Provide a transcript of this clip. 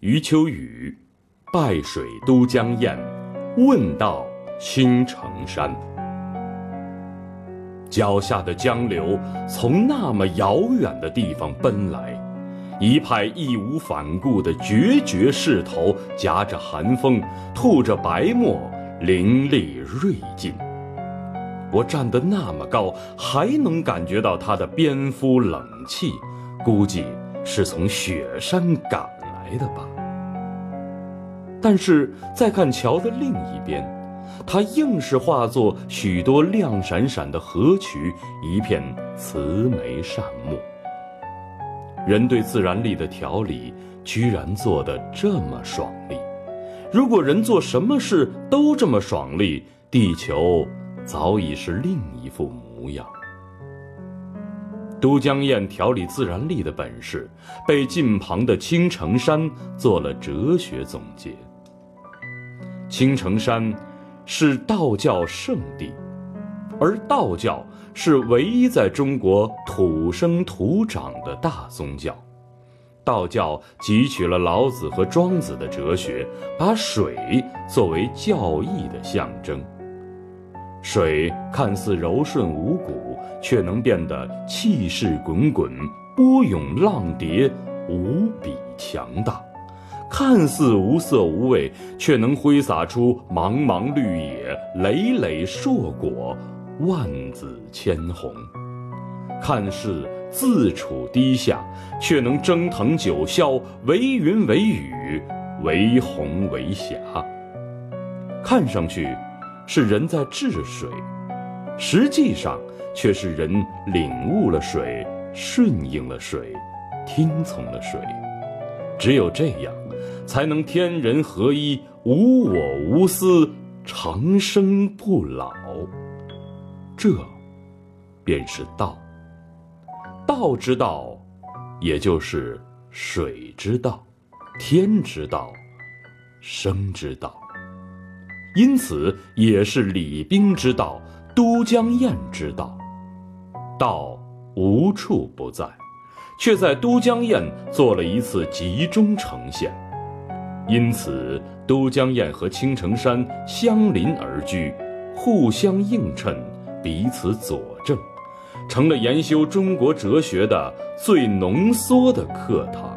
余秋雨，拜水都江堰，问道青城山。脚下的江流从那么遥远的地方奔来，一派义无反顾的决绝势头，夹着寒风，吐着白沫，凌厉锐劲。我站得那么高，还能感觉到他的蝙蝠冷气，估计是从雪山赶来的吧。但是再看桥的另一边，它硬是化作许多亮闪闪的河渠，一片慈眉善目。人对自然力的调理，居然做得这么爽利。如果人做什么事都这么爽利，地球早已是另一副模样。都江堰调理自然力的本事，被近旁的青城山做了哲学总结。青城山是道教圣地，而道教是唯一在中国土生土长的大宗教。道教汲取了老子和庄子的哲学，把水作为教义的象征。水看似柔顺无骨，却能变得气势滚滚、波涌浪叠，无比强大。看似无色无味，却能挥洒出茫茫绿野、累累硕果、万紫千红；看似自处低下，却能蒸腾九霄，为云为雨，为虹为霞。看上去是人在治水，实际上却是人领悟了水，顺应了水，听从了水。只有这样。才能天人合一，无我无私，长生不老。这，便是道。道之道，也就是水之道，天之道，生之道。因此，也是礼兵之道，都江堰之道。道无处不在，却在都江堰做了一次集中呈现。因此，都江堰和青城山相邻而居，互相映衬，彼此佐证，成了研修中国哲学的最浓缩的课堂。